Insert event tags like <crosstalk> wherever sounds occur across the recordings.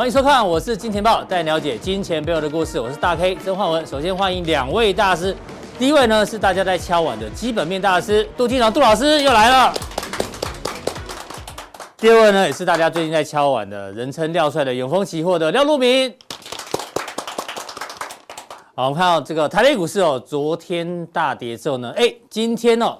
欢迎收看，我是金钱豹，带你了解金钱背后的故事。我是大 K 曾焕文。首先欢迎两位大师，第一位呢是大家在敲碗的基本面大师杜金龙杜老师又来了。第二位呢也是大家最近在敲碗的，人称廖帅的永丰期货的廖路明。好，我们看到这个台北股市哦，昨天大跌之后呢，哎，今天哦。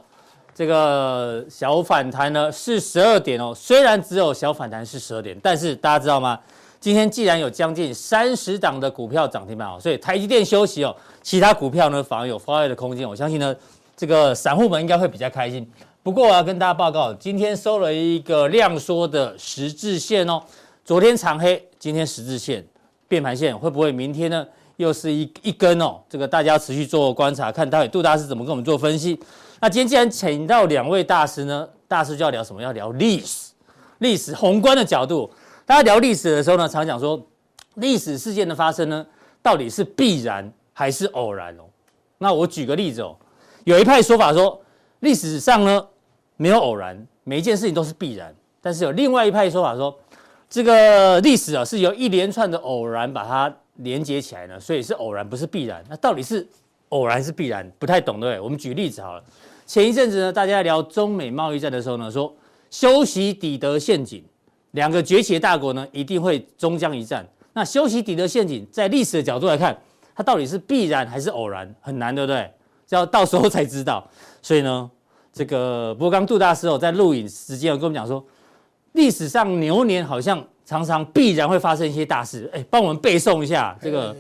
这个小反弹呢是十二点哦，虽然只有小反弹是十二点，但是大家知道吗？今天既然有将近三十档的股票涨停板哦，所以台积电休息哦，其他股票呢反而有发挥的空间。我相信呢，这个散户们应该会比较开心。不过我要跟大家报告，今天收了一个量缩的十字线哦，昨天长黑，今天十字线变盘线会不会明天呢又是一一根哦？这个大家持续做观察，看到底杜大师怎么跟我们做分析。那今天既然请到两位大师呢，大师就要聊什么？要聊历史，历史宏观的角度。大家聊历史的时候呢，常讲说，历史事件的发生呢，到底是必然还是偶然哦？那我举个例子哦，有一派说法说，历史上呢没有偶然，每一件事情都是必然。但是有另外一派说法说，这个历史啊是由一连串的偶然把它连接起来呢，所以是偶然，不是必然。那到底是偶然是必然？不太懂对对？我们举例子好了。前一阵子呢，大家在聊中美贸易战的时候呢，说修昔底德陷阱，两个崛起的大国呢，一定会终将一战。那修昔底德陷阱，在历史的角度来看，它到底是必然还是偶然，很难，对不对？只要到时候才知道。所以呢，这个不过刚杜大师哦，在录影时间有跟我们讲说，历史上牛年好像常常必然会发生一些大事。哎，帮我们背诵一下这个，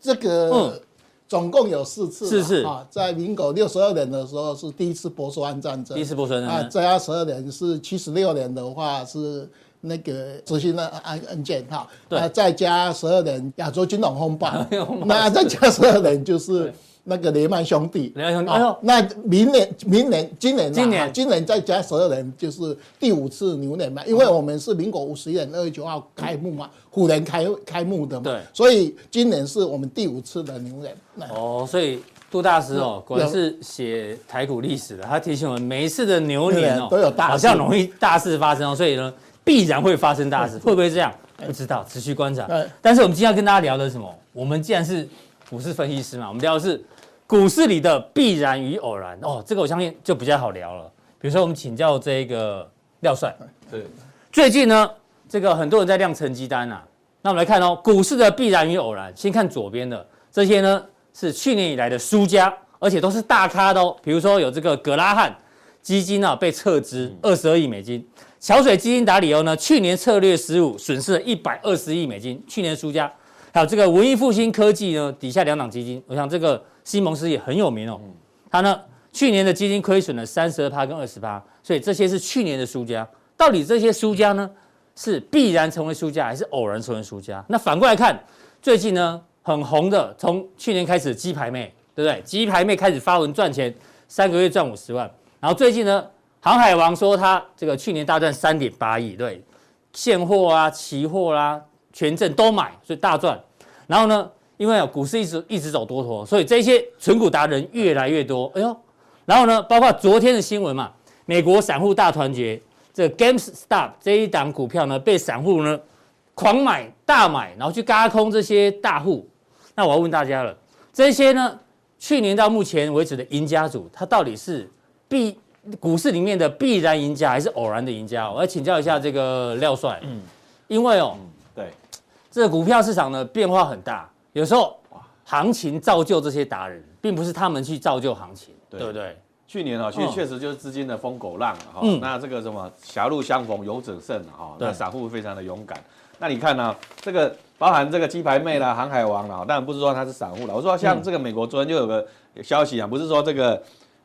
这个，嗯。总共有四次，是是啊，在民国六十二年的时候是第一次波斯湾战争，第一次波斯湾战争啊，在十二年是七十六年的话是那个执行的案案件哈，对，啊，再加十二人亚洲金融风暴，<laughs> 那再加十二人就是。那个雷曼兄弟，雷曼兄弟，哎呦，那明年、明年、今年、今年、今年再加十二人，就是第五次牛年嘛。因为我们是民国五十一年二月九号开幕嘛，虎年开开幕的嘛，对，所以今年是我们第五次的牛年。哦，所以杜大师哦，果然是写台股历史的，他提醒我们每一次的牛年哦，都有大事，好像容易大事发生哦，所以呢，必然会发生大事，会不会这样？不知道，持续观察。但是我们今天要跟大家聊的是什么？我们既然是股市分析师嘛，我们聊的是。股市里的必然与偶然哦，这个我相信就比较好聊了。比如说，我们请教这个廖帅，对，最近呢，这个很多人在亮成绩单啊。那我们来看哦，股市的必然与偶然，先看左边的这些呢，是去年以来的输家，而且都是大咖的哦。比如说有这个葛拉汉基金啊，被撤资二十二亿美金；桥水基金打理由呢，去年策略失误，损失了一百二十亿美金，去年输家。还有这个文艺复兴科技呢，底下两档基金，我想这个。西蒙斯也很有名哦，他呢去年的基金亏损了三十二趴跟二十趴，所以这些是去年的输家。到底这些输家呢是必然成为输家，还是偶然成为输家？那反过来看，最近呢很红的，从去年开始鸡排妹，对不对？鸡排妹开始发文赚钱，三个月赚五十万。然后最近呢，航海王说他这个去年大赚三点八亿，对，现货啊、期货啦、啊、权证都买，所以大赚。然后呢？因为啊股市一直一直走多头，所以这些存股达人越来越多。哎呦，然后呢，包括昨天的新闻嘛，美国散户大团结，这 GameStop 这一档股票呢，被散户呢狂买大买，然后去轧空这些大户。那我要问大家了，这些呢，去年到目前为止的赢家组，他到底是必股市里面的必然赢家，还是偶然的赢家？我要请教一下这个廖帅。嗯，因为哦，嗯、对，这个股票市场呢变化很大。有时候，行情造就这些达人，并不是他们去造就行情，对，对不对？去年啊，确确实就是资金的疯狗浪哈。嗯。那这个什么狭路相逢勇者胜哈。那散户非常的勇敢。那你看呢、啊？这个包含这个鸡排妹啦、航海王啦，当然不是说他是散户了。我说像这个美国昨天就有个消息啊，不是说这个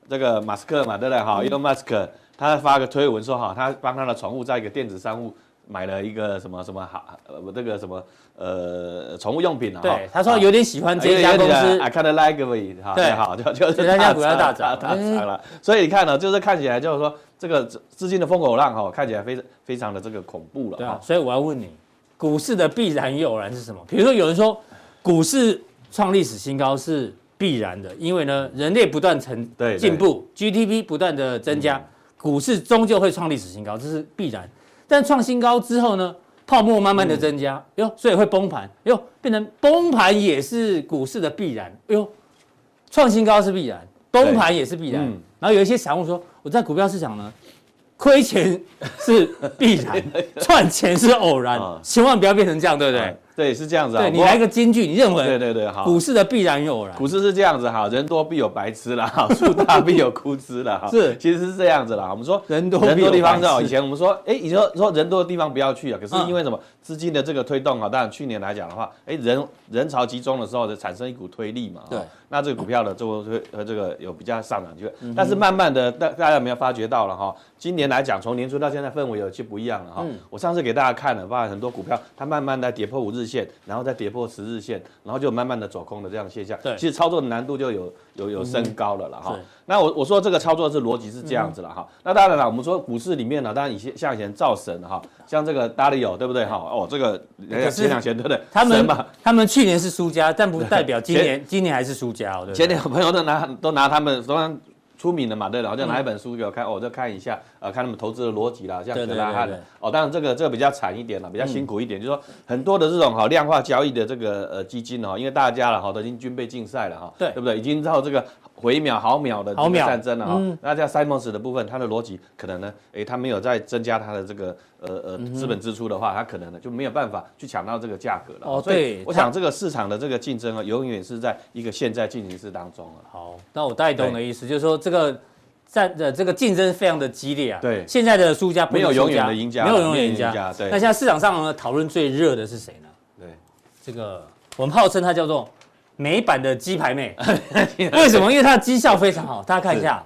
这个马斯克嘛，对不对？哈，伊隆马斯克他发个推文说哈，他帮他的宠物在一个电子商务买了一个什么什么好呃这个什么。呃，宠物用品啊，对，他说有点喜欢这家公司，I kind of like it，哈，对，好，就就是这家股票大涨，大涨了，所以你看呢，就是看起来就是说这个资金的风口浪哈，看起来非常非常的这个恐怖了，对啊，所以我要问你，股市的必然与偶然是什么？比如说有人说股市创历史新高是必然的，因为呢人类不断成进步，GDP 不断的增加，股市终究会创历史新高，这是必然，但创新高之后呢？泡沫慢慢的增加，哟、嗯，所以会崩盘，哟，变成崩盘也是股市的必然，哟，创新高是必然，崩盘也是必然。嗯、然后有一些散户说，我在股票市场呢。亏钱是必然，<laughs> 赚钱是偶然，千万不要变成这样，对不对？对，是这样子啊。对，你来个金句，你认为？对对对，好。股市的必然与偶然。股市是这样子哈，人多必有白痴啦，树大必有枯枝啦。哈。<laughs> 是，其实是这样子啦。我们说人多人多地方哦，以前我们说，哎，你说说人多的地方不要去啊。可是因为什么？资金的这个推动啊，当然去年来讲的话，哎，人人潮集中的时候，就产生一股推力嘛。对。那这个股票呢就会和这个有比较上涨机会，但是慢慢的大大家有没有发觉到了哈？今年来讲，从年初到现在氛围有些不一样了哈。我上次给大家看了，发现很多股票它慢慢的跌破五日线，然后再跌破十日线，然后就慢慢的走空的这样的现象。对，其实操作的难度就有有有升高了了哈。那我我说这个操作是逻辑是这样子了哈。那当然了，我们说股市里面呢，当然以前像以前造神哈，像这个达利友对不对哈？哦，这个前两钱对不对？他们他们去年是输家，但不代表今年今年还是输家哦。前年朋友都拿都拿他们都出名的嘛，对了，好像拿一本书给我看，我就看一下，呃，看他们投资的逻辑啦，这样给大家看的。哦，当然这个这个比较惨一点了，比较辛苦一点，就是说很多的这种哈量化交易的这个呃基金哈，因为大家了哈都已经军备竞赛了哈，对，对不对？已经到这个。回秒毫秒的这个战争了哈，嗯、那在 Simons 的部分，它的逻辑可能呢，诶，它没有再增加它的这个呃呃资本支出的话，它可能呢就没有办法去抢到这个价格了。哦，对，所以我想这个市场的这个竞争啊，永远是在一个现在进行式当中了。好，那我带动的意思就是说，这个战的这个竞争非常的激烈啊。对，现在的输家没有永远的赢家，没有永远赢家。对，那现在市场上呢，讨论最热的是谁呢？对，这个我们号称它叫做。美版的鸡排妹，<laughs> 为什么？因为它的绩效非常好。大家看一下，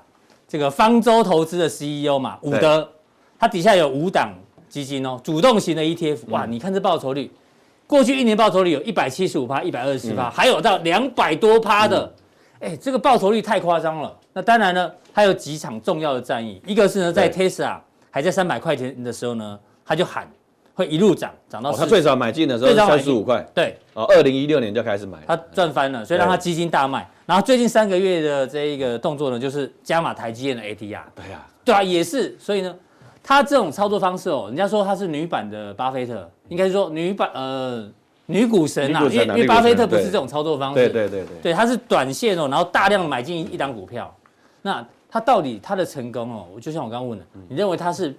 这个方舟投资的 CEO 嘛，伍德，它底下有五档基金哦，主动型的 ETF。哇，你看这报酬率，过去一年报酬率有一百七十五趴、一百二十趴，还有到两百多趴的。哎，这个报酬率太夸张了。那当然呢，它有几场重要的战役，一个是呢，在 Tesla 还在三百块钱的时候呢，他就喊。会一路涨，涨到他最早买进的时候三十五块，对，哦，二零一六年就开始买，他赚翻了，所以让他基金大卖。然后最近三个月的这一个动作呢，就是加码台积电的 ADR，对呀，对啊，也是。所以呢，他这种操作方式哦，人家说他是女版的巴菲特，应该是说女版呃女股神啊，因为因为巴菲特不是这种操作方式，对对对对，对，他是短线哦，然后大量买进一档股票。那他到底他的成功哦，我就像我刚刚问的，你认为他是？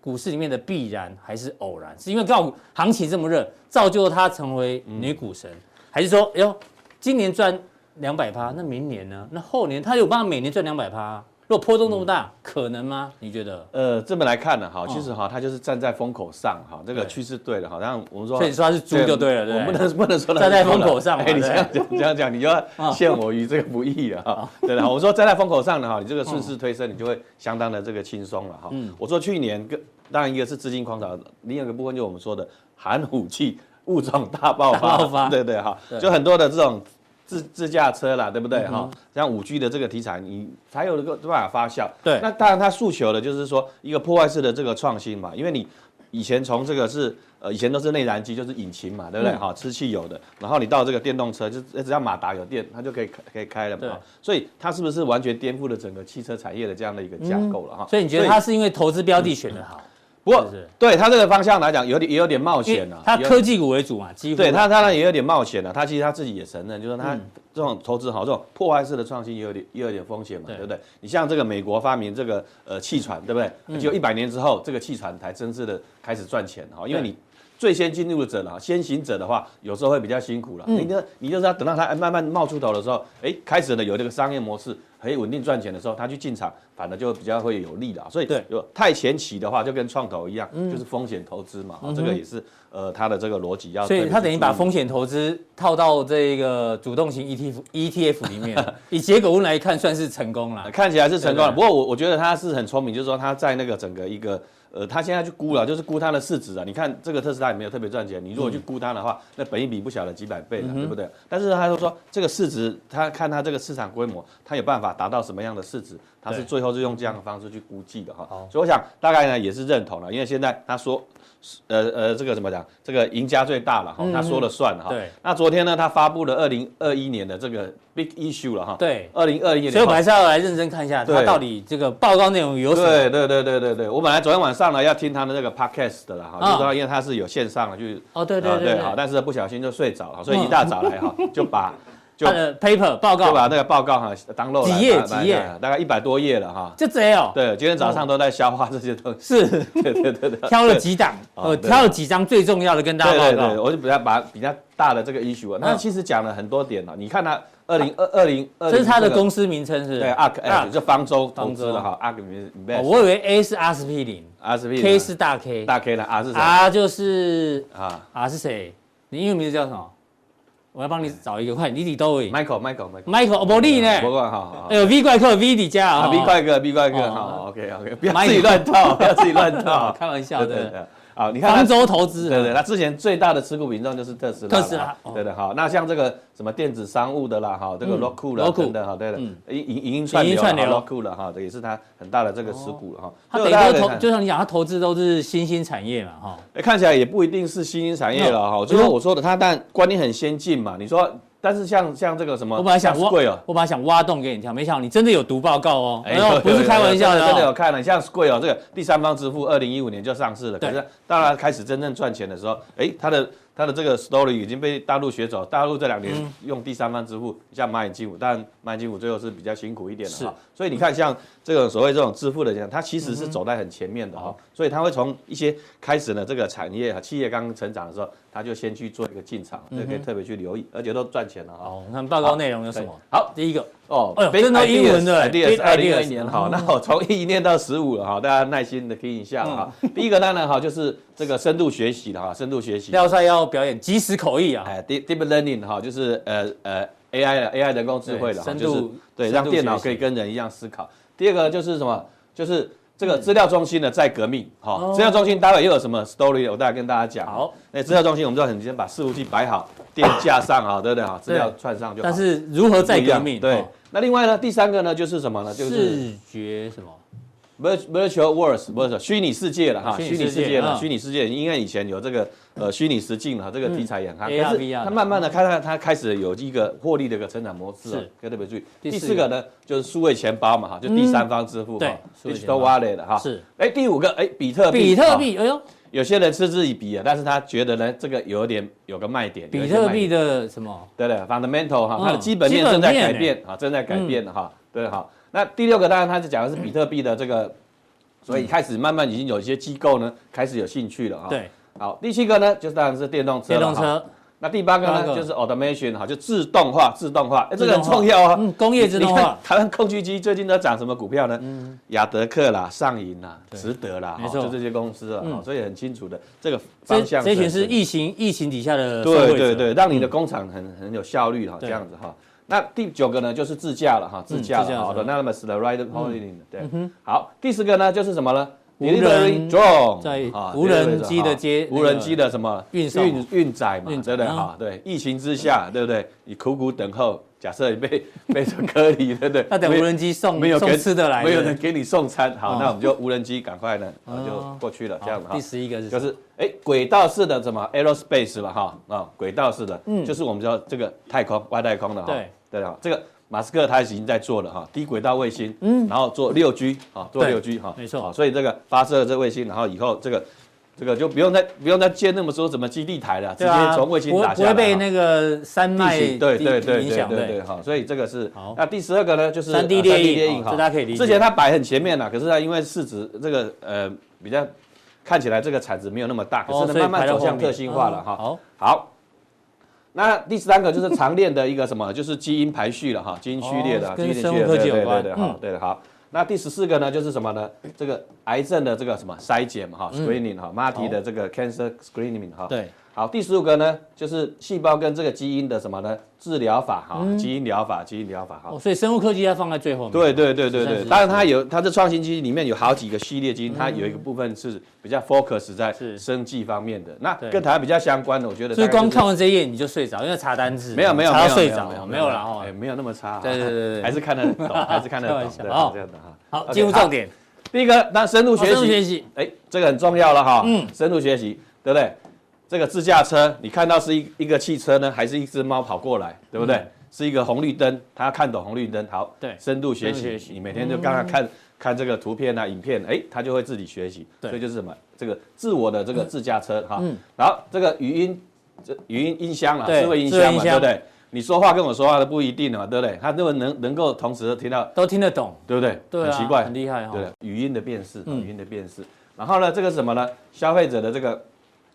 股市里面的必然还是偶然？是因为告股行情这么热，造就她成为女股神，还是说，哎呦，今年赚两百趴，那明年呢？那后年她有办法每年赚两百趴？如果波动那么大，嗯、可能吗？你觉得？呃，这么来看呢，哈，其实哈，它就是站在风口上，哈，这个趋势对了，好像我们说，所以说它是猪就对了，对，我们不能不能说站在风口上，哎，你这样讲这样讲，<laughs> 你就要陷我于这个不义了，哈，对了，我说站在风口上的哈，你这个顺势推升，你就会相当的这个轻松了，哈，嗯，我说去年跟当然一个是资金狂潮，另一个部分就我们说的寒武纪物种大爆发，爆发。对对哈，就很多的这种。自自驾车啦，对不对哈？像五 G 的这个题材，你才有这个办法发酵。对，那当然它诉求的就是说一个破坏式的这个创新嘛，因为你以前从这个是呃以前都是内燃机，就是引擎嘛，对不对哈？吃汽油的，然后你到这个电动车，就只要马达有电，它就可以可以开了嘛。对，所以它是不是完全颠覆了整个汽车产业的这样的一个架构了哈？所以你觉得它是因为投资标的选得好？不过，对他这个方向来讲，有点也有点冒险了。他科技股为主嘛，几乎对他当然也有点冒险了。他其实他自己也承认，就是说他这种投资好，这种破坏式的创新也有点也有点风险嘛，对不对？你像这个美国发明这个呃气船，对不对？就一百年之后，这个气船才真正的开始赚钱哈，因为你。最先进入者了，先行者的话，有时候会比较辛苦了。你就你就是要等到它慢慢冒出头的时候，哎，开始呢有这个商业模式可以稳定赚钱的时候，他去进场，反而就比较会有利了。所以，对，有太前期的话，就跟创投一样，就是风险投资嘛。这个也是呃它的这个逻辑要。所以它等于把风险投资套到这个主动型 ETF ETF 里面，<laughs> 以结果论来看，算是成功了。<laughs> 看起来是成功了，不过我我觉得他是很聪明，就是说他在那个整个一个。呃，他现在去估了，就是估它的市值啊。你看这个特斯拉也没有特别赚钱，你如果去估它的话，那本一比不小了几百倍了，对不对？但是他就说这个市值，他看他这个市场规模，他有办法达到什么样的市值，他是最后是用这样的方式去估计的哈。所以我想大概呢也是认同了，因为现在他说。呃呃，这个怎么讲？这个赢家最大了哈，他说了算哈。对。那昨天呢，他发布了二零二一年的这个 big issue 了哈。对。二零二一年。所以我们还是要来认真看一下，他到底这个报告内容有什么？对对对对对对。我本来昨天晚上上呢要听他的那个 podcast 的啦哈，就是说因为他是有线上的，就哦对对对好，但是不小心就睡着了，所以一大早来哈就把。他的 paper 报告就把那个报告哈 download 几页几页，大概一百多页了哈。就这样。对，今天早上都在消化这些东西。是，<laughs> 对对对对。挑了几档，呃，挑了几张最重要的跟大家报告。对对对，我就比较把比较大的这个 issue 啊，那其实讲了很多点了。你看他二零二二零二，这是他的公司名称是？对，ARK，就方舟投资的哈，ARK 名字。我以为 A 是阿司匹林，阿司匹林，K 是大 K，大 K 的 R 是谁？R 就是啊，R 是谁？你英文名字叫什么？我要帮你找一个，快，你你都位。Michael，Michael，Michael，不利呢。哎呦，V 怪客，V 你家啊。V 怪客，V 怪客，好，OK，OK，<laughs> 不要自己乱套，不要自己乱套，开玩笑的。好，你看方舟投资，对对，他之前最大的持股比重就是特斯拉，特斯拉，对的，好，那像这个什么电子商务的啦，哈，这个 Roku 啦等等，哈，对的，影影影音串流，Roku 了哈，这也是他很大的这个持股了哈。他等于投，就像你讲，他投资都是新兴产业嘛，哈。哎，看起来也不一定是新兴产业了哈，就是我说的，他但观念很先进嘛，你说。但是像像这个什么，我本来想挖，我本来想挖洞给你跳，没想到你真的有读报告哦，哎呦，不是开玩笑的，真的有看了。像 Square 哦，这个第三方支付，二零一五年就上市了，可是当然开始真正赚钱的时候，哎，它的。它的这个 story 已经被大陆学走，大陆这两年用第三方支付，像蚂蚁金服，但蚂蚁金服最后是比较辛苦一点的哈。所以你看，像这个所谓这种支付的这样，它其实是走在很前面的哈。所以它会从一些开始呢，这个产业和企业刚刚成长的时候，它就先去做一个进场，这可以特别去留意，而且都赚钱了哈。哦，那报告内容有什么？好，第一个哦，真的英文的，ideas 二零二一年好，那我 <laughs> 从一念到十五了哈，大家耐心的听一下哈。第一个当然哈，就是这个深度学习的哈，深度学习。廖帅要表演即时口。译啊，哎，deep deep learning 哈，就是呃呃 AI AI 人工智慧的哈，就是对，让电脑可以跟人一样思考。第二个就是什么？就是这个资料中心呢在革命好。资料中心待会又有什么 story？我待会跟大家讲。好，那资料中心我们就很先把伺服器摆好，电架上啊，对不对 <coughs> 哈？资料串上就好。但是如何在革命？对，那另外呢，第三个呢就是什么呢？就是视觉什么？Virtual worlds 不是虚拟世界了哈，虚拟世界了，虚拟世界，因为以前有这个呃虚拟实境哈，这个题材也很夯，可是它慢慢的看到它开始有一个获利的一个成长模式，可以特别注意。第四个呢就是数位钱包嘛哈，就第三方支付哈，Digital Wallet 的哈。是。哎，第五个哎，比特币。比特币，哎呦，有些人嗤之以鼻啊，但是他觉得呢这个有点有个卖点。比特币的什么？对对，fundamental 哈，它的基本面正在改变啊，正在改变哈，对哈。那第六个当然，它是讲的是比特币的这个，所以开始慢慢已经有一些机构呢开始有兴趣了啊。对，好，第七个呢，就是当然是电动车。电动车。那第八个呢，就是 automation 哈，就自动化，自动化，哎，这个很重要啊。嗯，工业自动化。<laughs> 台湾空军机最近都涨什么股票呢？嗯，亚德克啦，上银啦，值得啦，没错，就这些公司啊，所以很清楚的这个方向。这群是疫情疫情底下的。对对对，让你的工厂很很有效率哈，这样子哈。那第九个呢，就是自驾了哈，自驾了，好的，autonomous 的 ride-hailing 对，好，第十个呢，就是什么呢？Delivery drone，在无人机的接，无人机的什么？运运运载嘛，对不对？哈？对，疫情之下，对不对？你苦苦等候，假设你被 <laughs> 被隔离，对不对？那等无人机送没有送吃的来，没有人给你送餐，好，那我们就无人机赶快呢，就过去了，这样子哈。第十一个是就是哎，轨道式的什么？aerospace 了哈啊，轨道式的，嗯，就是我们叫这个太空外太空的哈。对。对啊，这个马斯克他已经在做了哈，低轨道卫星，嗯，然后做六 G 啊，做六 G 哈，没错，所以这个发射这卫星，然后以后这个这个就不用再不用再建那么多什么基地台了，直接从卫星打下来，不会被那个山脉对对对影响，对对哈，所以这个是好。那第十二个呢，就是三 D 列印哈，大家可以理解。之前它摆很前面了，可是它因为市值这个呃比较看起来这个产值没有那么大，可是呢慢慢走向个性化了哈。好，好。那第三个就是常练的一个什么，就是基因排序了哈，基因序列的，基因序列，对对对对，好，对的好。那第十四个呢，就是什么呢？这个癌症的这个什么筛检嘛哈，screening 哈，Marty 的这个 cancer screening 哈，对。好，第十五个呢，就是细胞跟这个基因的什么呢？治疗法哈，基因疗法，基因疗法哈。哦，所以生物科技要放在最后面。对对对对对，当然它有它的创新基因里面有好几个系列基因，它有一个部分是比较 focus 在生技方面的。那跟台湾比较相关的，我觉得。所以光看完这一页你就睡着，因为查单字。没有没有查到睡着，没有了哈，没有那么差。对对对对，<laughs> 还是看得懂，<laughs> 还是看得懂。好，这样的哈。好，进入重点。第一个，那深度学习，哎，这个很重要了哈。嗯，深度学习，对不对？这个自驾车，你看到是一一个汽车呢，还是一只猫跑过来，对不对？是一个红绿灯，他要看懂红绿灯，好，对，深度学习，你每天就刚刚看看这个图片啊、影片，哎，他就会自己学习，所以就是什么，这个自我的这个自驾车哈，然后这个语音这语音音箱啊，智慧音箱嘛，对不对？你说话跟我说话都不一定嘛，对不对？他如果能能够同时听到，都听得懂，对不对？对，很奇怪，很厉害哈。对，语音的辨识，语音的辨识。然后呢，这个是什么呢？消费者的这个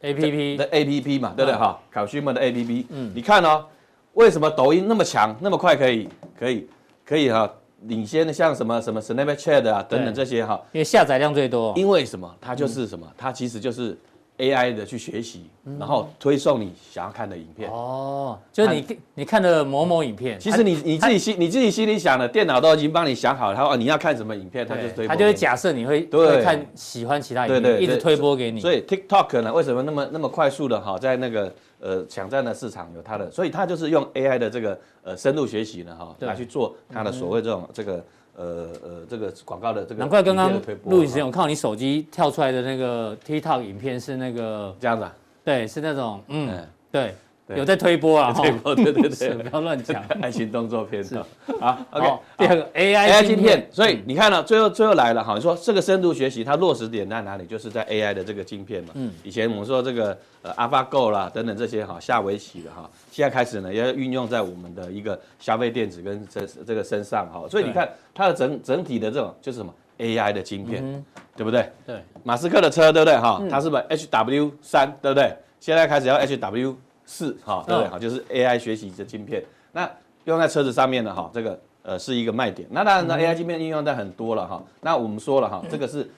A P P 的 A P P 嘛，对不对？哈，consumer 的 A P P。嗯，你看哦，为什么抖音那么强，那么快可以可以可以哈，领先的像什么什么 Snapchat 啊等等这些哈？因为下载量最多。因为什么？它就是什么？它其实就是。AI 的去学习，然后推送你想要看的影片。哦，就是你你看的某某影片，其实你你自己心你自己心里想的，电脑都已经帮你想好了。他说你要看什么影片，他就推。他就会假设你会会看喜欢其他影片，一直推播给你。所以 TikTok 呢，为什么那么那么快速的哈，在那个呃抢占的市场有它的，所以它就是用 AI 的这个呃深度学习呢哈，来去做它的所谓这种这个。呃呃，这个广告的这个，难怪刚刚录影时间我看到你手机跳出来的那个 TikTok 影片是那个这样子啊？对，是那种嗯，对，有在推波啊，<laughs> 推波，对对对，<laughs> 不要乱讲，<laughs> 爱情动作片是。好，OK，第二个 AI 晶片，所以你看了最后最后来了哈，你说这个深度学习它落实点在哪里？就是在 AI 的这个晶片嘛，嗯，以前我们说这个呃 AlphaGo 啦等等这些哈下围棋的哈。现在开始呢，要运用在我们的一个消费电子跟这这个身上哈，所以你看它的整整体的这种就是什么？AI 的晶片，对不对？对，马斯克的车对不对？哈？它是不是 HW 三对不对？现在开始要 HW 四哈，对不对？好，就是 AI 学习的晶片，那用在车子上面的哈，这个呃是一个卖点。那当然呢，AI 晶片应用在很多了哈。那我们说了哈，这个是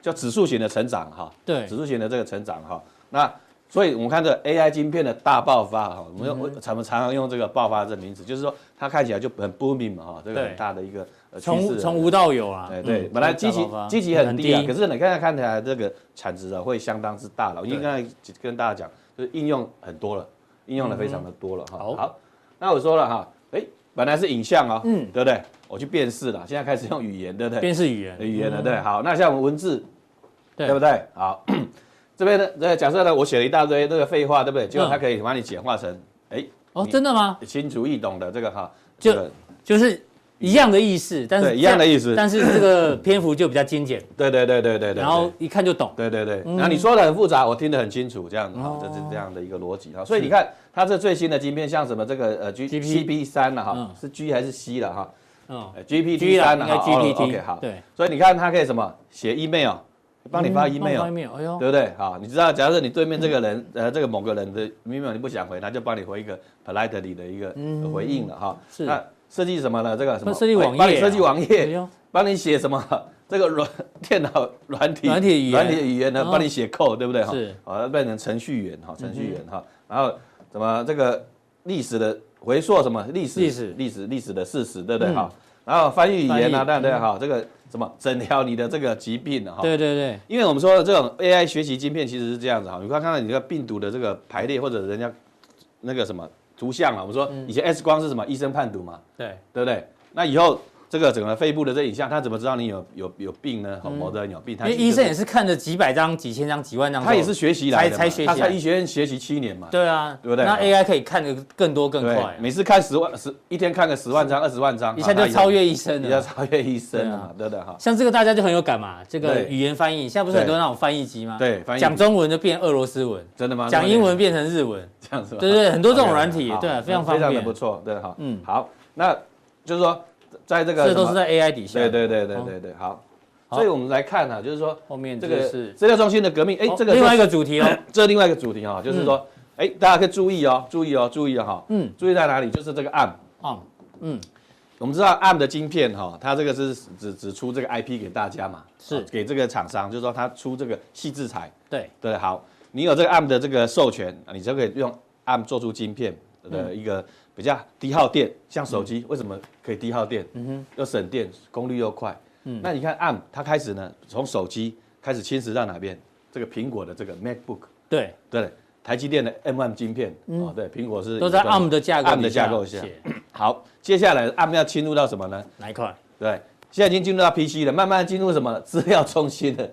叫指数型的成长哈，对，指数型的这个成长哈，那。所以，我们看这 AI 晶片的大爆发哈，我们用常常常用这个爆发这名词，就是说它看起来就很 booming 嘛哈，这个很大的一个趋势，从无到有啊。对对，本来基期基期很低啊，可是你看看起来这个产值啊会相当之大了。我应该跟大家讲，就是应用很多了，应用的非常的多了哈。好，那我说了哈，哎，本来是影像啊，嗯，对不对？我去辨识了，现在开始用语言，对不对？辨识语言，语言了，对。好，那像我们文字，对不对？好。<clears throat> 这边呢，这假设呢，我写了一大堆这个废话，对不对？结果它可以把你简化成，哎，哦，真的吗？清楚易懂的这个哈，就就是一样的意思，但是一样的意思，但是这个篇幅就比较精简。<laughs> 对对对对对对。然后一看就懂。对对对。然后你说的很复杂，我听得很清楚，这样子哈，这是这样的一个逻辑哈。所以你看，它这最新的晶片，像什么这个呃 G G P 三了哈，是 G 还是 C 了哈？嗯，G P T 三了哈。G P T。OK 好。对。所以你看它可以什么写 email。帮你发 email，哎呦，对不对？好，你知道，假设你对面这个人，呃，这个某个人的 email 你不想回，他就帮你回一个 politely 的一个回应了哈。是。那设计什么呢？这个什么？设计网页。帮你设计网页。帮你写什么？<laughs> 这个软电脑软体软体软体语言呢？帮你写 code，对不对？是。好，变成程序员哈，程序员哈。然后什么？这个历史的回溯什么？历史历史历史历史的事实，对不对？哈。然后翻译语言啊，对对哈，这个。什么诊疗你的这个疾病哈？对对对，因为我们说的这种 AI 学习晶片其实是这样子哈，你看看到你这个病毒的这个排列或者人家那个什么图像啊，我们说以前 X 光是什么医生判读嘛？对对不对？那以后。这个整个肺部的这影像，他怎么知道你有有有病呢？某的人有病，他因为医生也是看着几百张、几千张、几万张，他也是学习来的，才学习，他在医学院学习七年嘛。对啊，对不对？那 AI 可以看的更多更快，每次看十万十一天看个十万张、二十万张，一下就超越医生了，一下超越医生了嘛，对不对？哈，像这个大家就很有感嘛，这个语言翻译，现在不是很多那种翻译机吗？对，讲中文就变俄罗斯文，真的吗？讲英文变成日文，这样子，对对，很多这种软体，对，非常方便，非常的不错，对哈，嗯，好，那就是说。在这个，这都是在 AI 底下。对对对对对对，好。所以我们来看啊，就是说后面这个是资料中心的革命。哎，这个另外一个主题哦，<clears throat> 这另外一个主题哈，就是说，哎，大家可以注意哦，注意哦，注意哦哈。嗯。注意在哪里？就是这个 ARM。ARM。嗯。我们知道 ARM 的晶片哈，它这个是只只出这个 IP 给大家嘛，是给这个厂商，就是说它出这个细制材。对对，好，你有这个 ARM 的这个授权，你就可以用 ARM 做出晶片的一个。比较低耗电，像手机为什么可以低耗电？嗯哼，又省电，功率又快。嗯，那你看 ARM 它开始呢，从手机开始侵蚀到哪边？这个苹果的这个 MacBook，对对，台积电的 M1 晶片，哦对，苹果是都在 ARM 的架构 ARM 的架构下。<clears throat> 好，接下来 ARM 要侵入到什么呢？哪一块？对，现在已经进入到 PC 了，慢慢进入什么 <laughs> 资料中心了。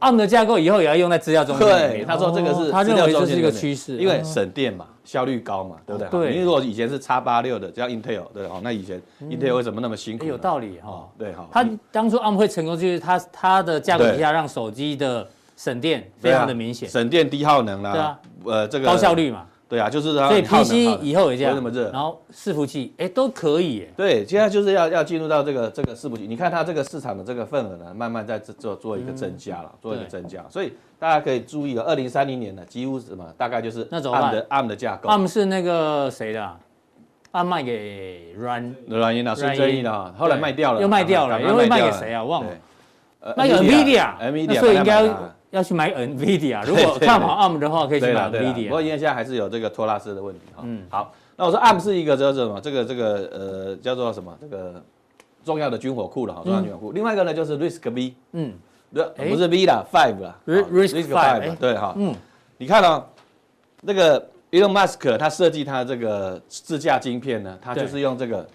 ARM 的架构以后也要用在资料中心。对，他说这个是，他认为这是一个趋势，因为省电嘛。效率高嘛，对不对？对。因为如果以前是叉八六的叫 Intel，对哦，那以前 Intel 为什么那么辛苦？有道理哈。对哈。它当初 ARM 会成功，就是它它的价格底下让手机的省电非常的明显，省电低耗能啦。对啊。呃，这个高效率嘛。对啊，就是它。所以 PC 以后也这样。那么热。然后伺服器，哎，都可以。对，现在就是要要进入到这个这个伺服器，你看它这个市场的这个份额呢，慢慢在做做一个增加了，做一个增加，所以。大家可以注意了，二零三零年呢几乎是什么？大概就是那种 ARM 的 ARM 的架构。ARM 是那个谁的？ARM 卖给软软银的，是争议的哈。后来卖掉了，又卖掉了，又会卖给谁啊？忘了。卖给 NVIDIA，所以应该要去买 NVIDIA。如果看好 ARM 的话，可以去买 NVIDIA。不过因为现在还是有这个托拉斯的问题哈。嗯。好，那我说 ARM 是一个叫做什么？这个这个呃叫做什么？这个重要的军火库了哈，重要军火库。另外一个呢就是 Risk V，。嗯。不是 V 啦，Five 啦，RISC-V，对哈，嗯，你看哦，那个 Elon Musk 他设计他这个自驾晶片呢，他就是用这个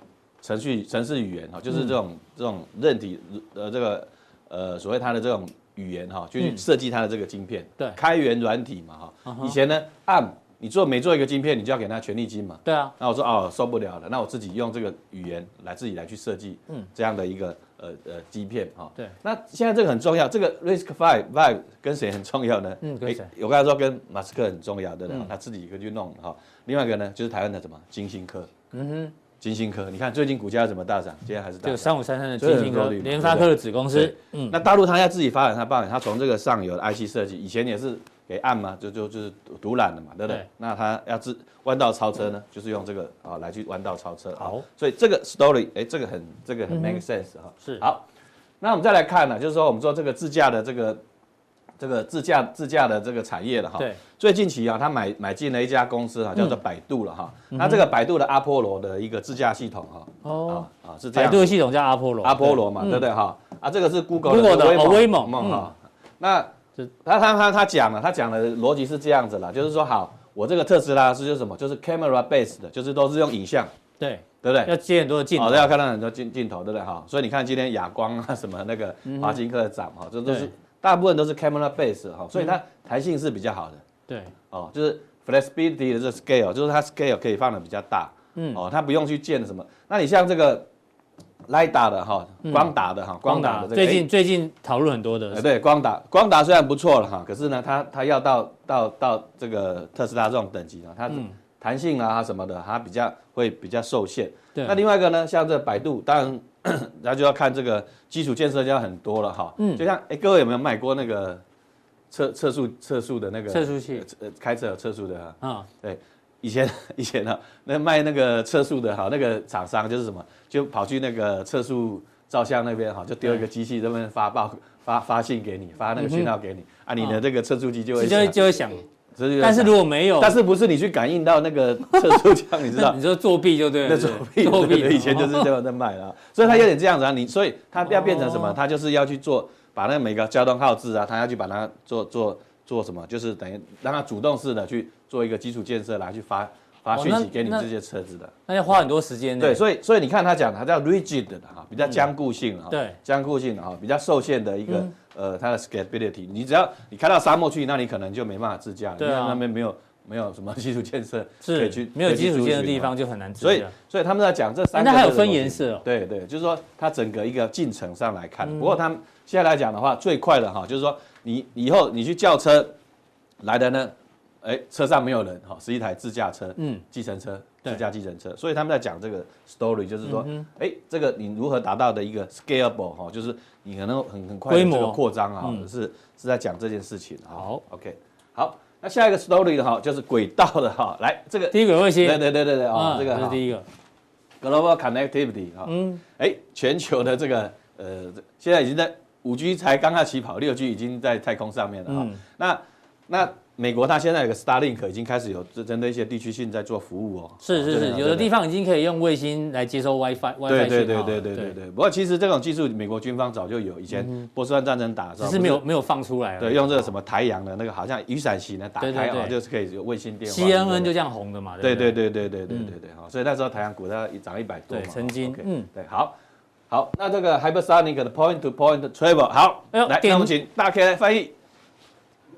程序程式语言哈，就是这种这种韧体呃这个呃所谓它的这种语言哈，就去设计它的这个晶片，对，开源软体嘛哈，以前呢，ARM 你做每做一个晶片，你就要给他权利金嘛，对啊，那我说哦受不了了，那我自己用这个语言来自己来去设计，嗯，这样的一个。呃呃，晶片哈，对，那现在这个很重要，这个 Risk Five Vive 跟谁很重要呢？嗯，跟谁？我刚才说跟马斯克很重要，对不对？他自己一个去弄哈。另外一个呢，就是台湾的什么金星科，嗯哼，晶心科，你看最近股价怎么大涨？今天还是大涨。就三五三三的金星科，联发科的子公司。嗯，那大陆它要自己发展它发展，它从这个上游的 IC 设计，以前也是。给按嘛，就就就是独揽的嘛，对不对？对，那它要自弯道超车呢，就是用这个啊来去弯道超车。好，所以这个 story，哎，这个很这个很 make sense 哈、嗯。是。好，那我们再来看呢，就是说我们说这个自驾的这个这个自驾自驾的这个产业了哈。对。最近期啊，他买买进了一家公司哈，叫做百度了哈。嗯、那这个百度的阿波罗的一个自驾系统哈。哦。啊，是这样。百度的系统叫阿波罗。阿波罗嘛，对不对哈？啊，这个是 Google 的威猛哈。那。他他他他讲了，他讲的逻辑是这样子啦，就是说好，我这个特斯拉是就是什么，就是 camera based 的，就是都是用影像，对对不对？要接很多的镜头，要看到很多镜镜头，对不对哈？所以你看今天亚光啊什么那个华金科的涨哈，这都是大部分都是 camera based 哈，所以它弹性是比较好的，对，哦，就是 flexibility 的这 scale，就是它 scale 可以放的比较大，嗯，哦，它不用去建什么，那你像这个。雷达的哈，光达的哈，光达的这个，最近最近讨论很多的，对，光达光达虽然不错了哈，可是呢，它它要到到到这个特斯拉这种等级呢，它弹性啊什么的，它比较会比较受限。对，那另外一个呢，像这百度，当然然后就要看这个基础建设就要很多了哈。嗯，就像哎，各位有没有买过那个测测速测速的那个测速器？呃，开车有测速的啊？对。以前以前呢，那卖那个测速的哈，那个厂商就是什么，就跑去那个测速照相那边哈，就丢一个机器在那边发报发发信给你，发那个讯号给你啊，你的这个测速机就会就会就会响。但是如果没有，但是不是你去感应到那个测速 <laughs> 枪，你知道？你说作弊就对了。那作弊作弊，以前就是这样在卖了，所以它有点这样子啊。你所以它要变成什么？它就是要去做，把那每个交通号志啊，它要去把它做做做什么？就是等于让它主动式的去。做一个基础建设来去发发讯息给你这些车子的，那要花很多时间。对，所以所以你看他讲，它叫 rigid 的哈，比较僵固性哈，对，僵固性的哈，比较受限的一个呃它的 scalability。你只要你开到沙漠去，那你可能就没办法自驾，对啊，那边没有没有什么基础建设可以去，没有基础建设的地方就很难自驾。所以所以他们在讲这三个，那还有分颜色哦。对对，就是说它整个一个进程上来看，不过他们现在来讲的话，最快的哈，就是说你以后你去叫车来的呢。哎，车上没有人哈，是一台自驾车，嗯，计程车，自驾计程车，所以他们在讲这个 story，就是说，哎，这个你如何达到的一个 scalable 哈，就是你可能很很快的这个扩张啊，是是在讲这件事情。好，OK，好，那下一个 story 的哈，就是轨道的哈，来这个低轨卫星，对对对对对啊，这个是第一个。Global connectivity 哈，嗯，哎，全球的这个呃，现在已经在五 G 才刚刚起跑，六 G 已经在太空上面了哈，那那。美国它现在有个 Starlink 已经开始有针对一些地区性在做服务哦。是是是，有的地方已经可以用卫星来接收 WiFi WiFi 对对对对对对对。不过其实这种技术美国军方早就有，以前波斯湾战争打的时候，只是没有没有放出来。对，用这个什么台阳的那个，好像雨伞型的打开哦，就是可以有卫星电话。CNN 就这样红的嘛。对对对对对对对对哈，所以那时候台阳股它涨一百多嘛。对，曾经。嗯，对，好，好，那这个 Hypersonic 的 Point to Point Travel，好，来，那我们请大 K 来翻译。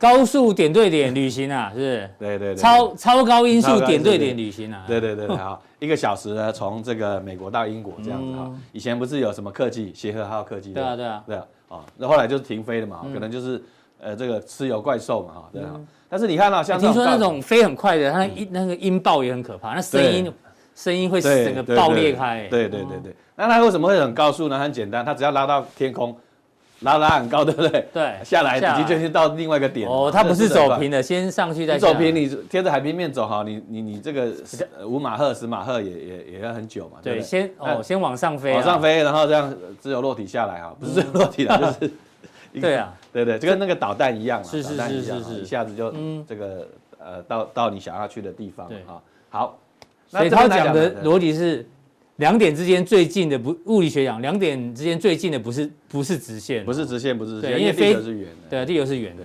高速点对点旅行啊，是不是？对对对，超超高音速点对点旅行啊。对对对，好，一个小时呢，从这个美国到英国这样子哈。以前不是有什么客机，协和号客机？对啊对啊对啊，哦，那后来就是停飞了嘛，可能就是呃这个吃油怪兽嘛哈，对啊。但是你看到像听说那种飞很快的，它音那个音爆也很可怕，那声音声音会整个爆裂开。对对对对，那它为什么会很高速呢？很简单，它只要拉到天空。拉拉很高，对不对？对，下来的确是到另外一个点。哦，它不是走平的，先上去再走平。你贴着海平面走哈，你你你这个五马赫、十马赫也也也要很久嘛。对，先哦，先往上飞，往上飞，然后这样自由落体下来哈，不是自由落体了，就是。<laughs> 对啊，对对，就跟那个导弹一样嘛，是是是是是，一下子就这个呃到到你想要去的地方哈。好，所以他讲的逻辑是。两点之间最近的不物理学讲，两点之间最近的不是不是直线，不是直线，不是直线，因为地球是圆的，对，地球是圆的，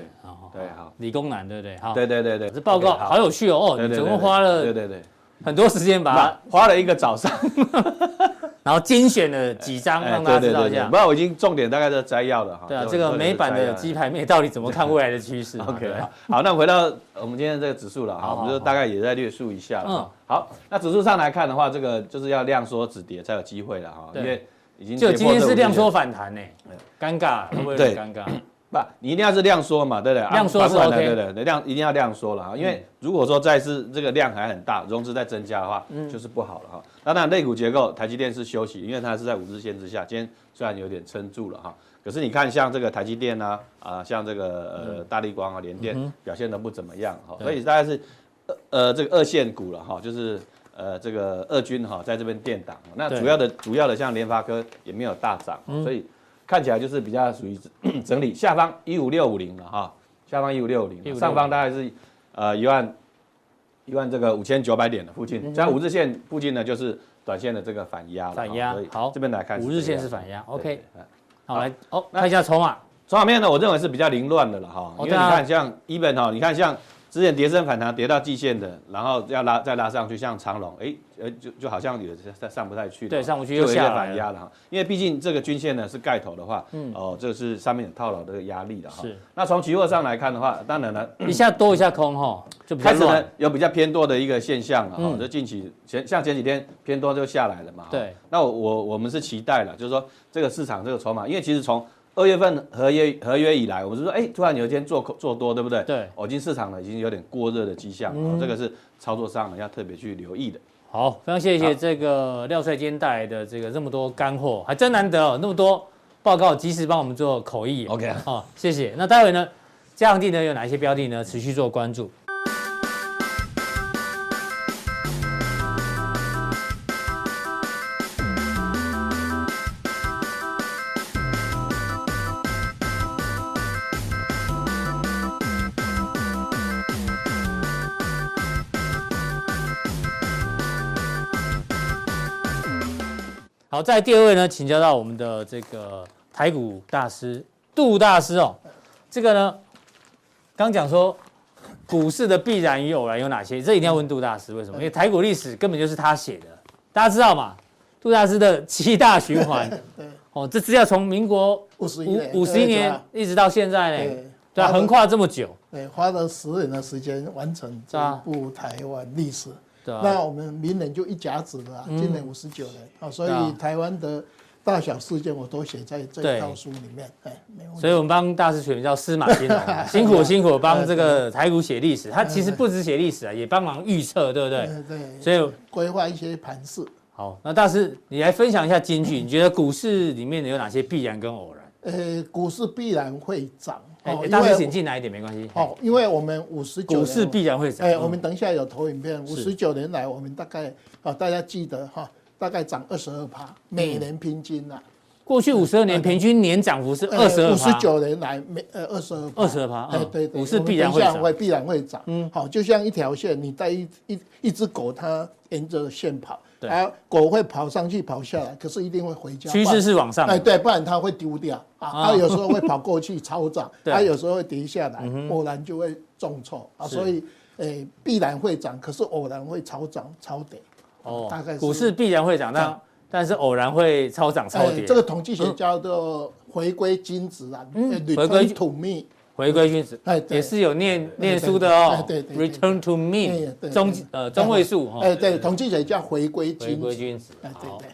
对，好，理工男，对不对？好，对对对对，这报告好。有趣哦，哦，你总共花了，对对对，很多时间把它花了一个早上。<laughs> 然后精选了几张让大家知道一下，不然我已经重点大概都摘要了哈。对啊，这个美版的鸡排妹到底怎么看未来的趋势？<laughs> OK，好，那回到我们今天这个指数了哈，我们就大概也在略述一下了。好，那指数上来看的话，这个就是要量缩止跌才有机会了哈，因为已经就今天是量缩反弹呢，尴尬会不会尴尬？不，你一定要是量缩嘛，对不对？量缩是 OK，对对，量一定要量缩了哈，因为如果说再是这个量还很大，融资在增加的话，就是不好了哈。那当然，类股结构，台积电是休息，因为它是在五日线之下，今天虽然有点撑住了哈，可是你看像这个台积电啊，啊，像这个呃大立光啊、联电表现都不怎么样哈，所以大概是呃这个二线股了哈，就是呃这个二军哈在这边垫档，那主要的主要的像联发科也没有大涨，所以。看起来就是比较属于 <clears throat> 整理，下方一五六五零了哈，下方一五六五零，上方大概是呃一万一万这个五千九百点的附近，在五日线附近呢就是短线的这个反压了。反压，好，这边来看，五日线是反压，OK，好来哦，看一下筹码，筹码面呢，我认为是比较凌乱的了哈，因为你看像一本哈，你看像。之前跌升反弹跌到季线的，然后要拉再拉上去，像长龙，哎，呃，就就好像有上上不太去，对，上不去又下反压了哈。因为毕竟这个均线呢是盖头的话，嗯，哦，这是上面有套牢的压力的哈。是。那从期货上来看的话，当然了，一下多一下空哈，就开始呢有比较偏多的一个现象了哈。就近期前像前几天偏多就下来了嘛。对。那我我我们是期待了，就是说这个市场这个筹码，因为其实从二月份合约合约以来，我们是说，哎，突然有一天做做多，对不对？对，已经市场呢已经有点过热的迹象，嗯、这个是操作上呢要特别去留意的。好，非常谢谢这个廖帅今天带来的这个这么多干货，还真难得哦，那么多报告及时帮我们做口译。OK，好，谢谢。那待会呢，加强錠呢有哪一些标的呢？持续做关注。好，在第二位呢，请教到我们的这个台股大师杜大师哦。这个呢，刚讲说股市的必然与偶然有哪些？这一定要问杜大师，为什么？因为台股历史根本就是他写的，大家知道嘛？杜大师的七大循环，<laughs> 对哦，这资料从民国五十一年，五十一年一直到现在呢，对啊，横跨这么久，对，花了十年的时间完成这部台湾历史。那我们明年就一甲子了，今年五十九年啊，所以台湾的大小事件我都写在这一套书里面，哎，没问题。所以我们帮大师取名叫司马兴龙，<laughs> 辛苦辛苦帮这个台股写历史，他其实不止写历史啊，也帮忙预测，对不对？对。所以规划一些盘势。好，那大师你来分享一下金句，你觉得股市里面有哪些必然跟偶然？呃，股市必然会涨。哦，大师请进来一点没关系。哦，因为我们五十九股市必然会涨。哎，我们等一下有投影片。五十九年来，我们大概啊，大家记得哈，大概涨二十二趴，每年平均呐。过去五十二年平均年涨幅是二十二趴。五十九年来，每呃二十二二十二趴。哎，对对，股市必然会涨，会必然会涨。嗯，好，就像一条线，你带一一一只狗，它沿着线跑。啊，狗会跑上去，跑下来，可是一定会回家。趋势是往上。哎，对，不然它会丢掉啊。它有时候会跑过去超涨，它有时候会跌下来，偶然就会重挫啊。所以，诶，必然会涨，可是偶然会超涨超跌。哦，大概是。股市必然会涨，但但是偶然会超涨超跌。这个统计学叫做回归均值啊，回归土命。回归君子，哎，也是有念念书的哦。对对，Return to mean，中呃中位数哈。哎，对，统计学叫回归回归君子，哎。对对。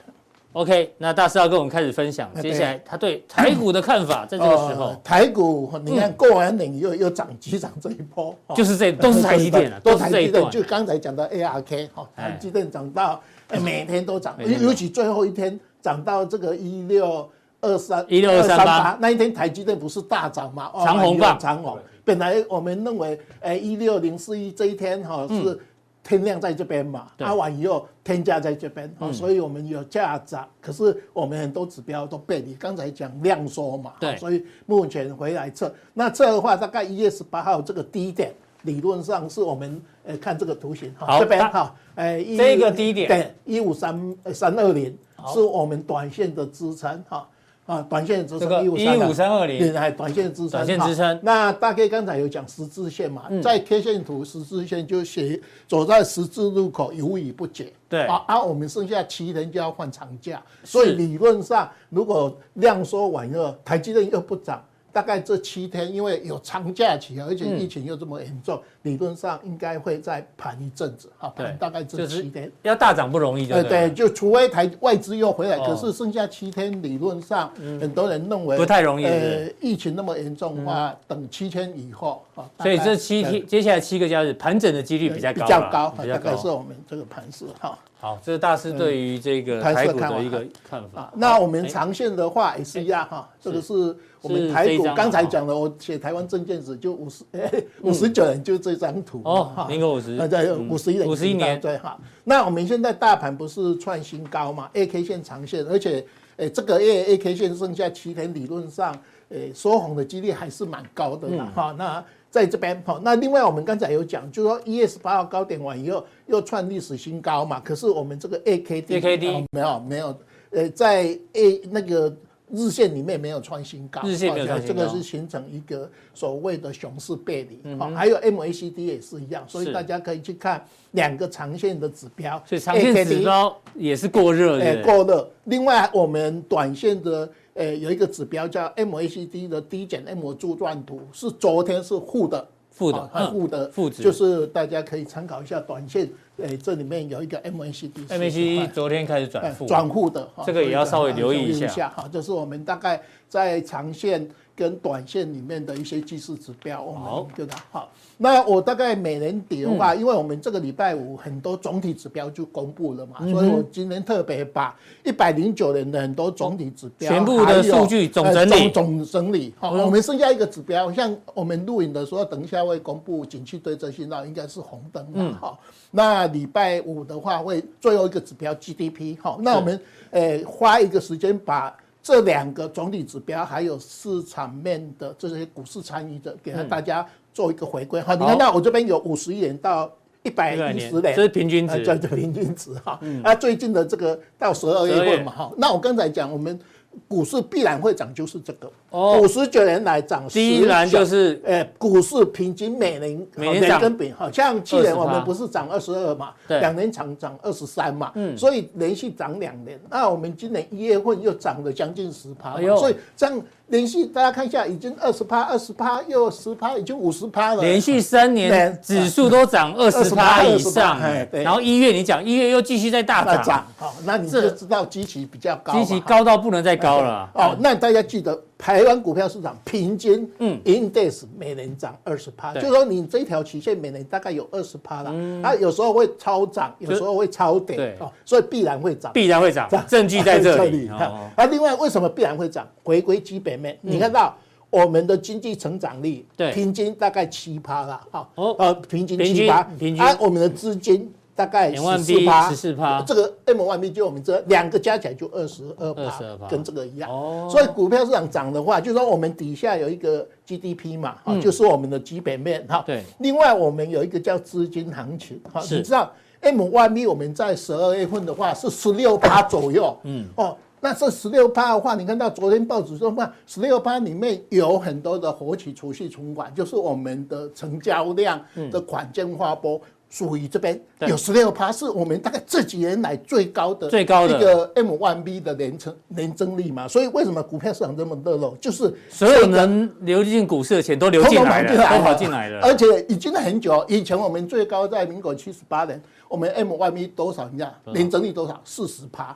OK，那大师要跟我们开始分享接下来他对台股的看法，在这个时候，台股你看过完年又又涨，急涨这一波，就是这都是台积电啊，都是台积电，就刚才讲的 ARK 哈，台积电涨到每天都涨，尤其最后一天涨到这个一六二三一六二三八。那一天台积电不是大涨吗？长红棒，长虹，本来我们认为哎一六零四一这一天哈是。天量在这边嘛，拉完以后天价在这边，哦，所以我们有价涨，可是我们很多指标都背你。刚才讲量缩嘛，对，所以目前回来测，那测的话，大概一月十八号这个低点，理论上是我们呃看这个图形哈，这边哈，哎，这个低点。对一五三三二零是我们短线的支撑哈。啊，短线支撑一五三二零，还短线支撑，短线支撑。那大概刚才有讲十字线嘛，在 K 线图十字线就写走在十字路口，犹豫不决。对啊，啊，我们剩下七天就要换长假，所以理论上如果量缩完了，台积电又不涨。大概这七天，因为有长假期，而且疫情又这么严重，嗯、理论上应该会再盘一阵子，哈，盘大概这七天。要大涨不容易，对对，就除非台外资又回来，哦、可是剩下七天，理论上很多人认为不太容易。呃，疫情那么严重的话，等七天以后，所以这七天接下来七个交易日盘整的几率比较高，比较高，大概是我们这个盘势，哈。好，这是大师对于这个台股的一个看法。那我们长线的话也是一样哈，这个是我们台股刚才讲了，我写台湾证券史就五十 <laughs> 五十九年就这张图哦，民国五十，对，五十一年，五十一年对哈。那我们现在大盘不是创新高嘛？A K 线长线，而且诶这个月 A K 线剩下七天，理论上诶收红的几率还是蛮高的哈。那在这边好，那另外我们刚才有讲，就是说一月十八号高点完以后又创历史新高嘛。可是我们这个 A K D A K D 没有没有，呃，在 A 那个日线里面没有创新高，日线没有创新高，这个是形成一个所谓的熊市背离。好，还有 M A C D 也是一样，所以大家可以去看两个长线的指标。所以长线指标也是过热的，过热。另外我们短线的。呃，有一个指标叫 MACD 的低减 M 柱状图，是昨天是负的，负的，负的，负值，就是大家可以参考一下短线。诶，这里面有一个 MACD，MACD 昨天开始转负，转负的，这个也要稍微留意一下。哈，就是我们大概在长线跟短线里面的一些技术指标。好，对的，好。那我大概每年底的话，因为我们这个礼拜五很多总体指标就公布了嘛，所以我今天特别把一百零九年的很多总体指标全部的数据总整理，总整理。好，我们剩下一个指标，像我们录影的时候，等一下会公布景气对策信号，应该是红灯嘛。好，那礼拜五的话会最后一个指标 GDP。好，那我们诶花一个时间把这两个总体指标还有市场面的这些股市参与者给大家。做一个回归哈，你看到我这边有五十亿元到一百一十点，这是平均值，<laughs> 这是平均值哈。啊，最近的这个到十二月份嘛哈，那我刚才讲我们。股市必然会涨，就是这个。哦，五十九年来涨，必然就是，哎，股市平均每年每年跟比，好像去年我们不是涨二十二嘛，对，两年涨涨二十三嘛，嗯，所以连续涨两年。那我们今年一月份又涨了将近十趴，所以这样连续大家看一下，已经二十趴，二十趴又十趴，已经五十趴了。连续三年指数都涨二十趴以上，然后一月你讲一月又继续在大涨，好，那你就知道基期比较高，基期高到不能再高了。哦，那大家记得。台湾股票市场平均，嗯，index 每年涨二十趴，就是说你这一条曲线每年大概有二十趴了，它有时候会超涨，有时候会超跌，对，所以必然会涨，必然会涨，<laughs> 证据在这里。<laughs> 啊，另外为什么必然会涨？回归基本面，你看到我们的经济成长率，对，平均大概七趴了，哈，呃，平均七趴，平均，啊，我们的资金。大概十四趴，十四趴，这个 M 万 B 就我们这两个加起来就二十二趴，跟这个一样。哦，所以股票市场涨的话，就是说我们底下有一个 GDP 嘛，啊，就是我们的基本面哈。对。另外我们有一个叫资金行情，哈，你知道 M 万 B 我们在十二月份的话是十六趴左右。嗯。哦，那这十六趴的话，你看到昨天报纸说嘛，十六趴里面有很多的活期储蓄存款，就是我们的成交量的款件划拨。属于这边有十六趴，是我们大概这几年来最高的最高的一个 M1B 的年成年增率嘛。所以为什么股票市场这么热络？就是所有能流进股市的钱都流进来了，都跑进来了，而且已经很久。以前我们最高在民国七十八年，我们 M1B 多少？你看年增率多少？四十趴。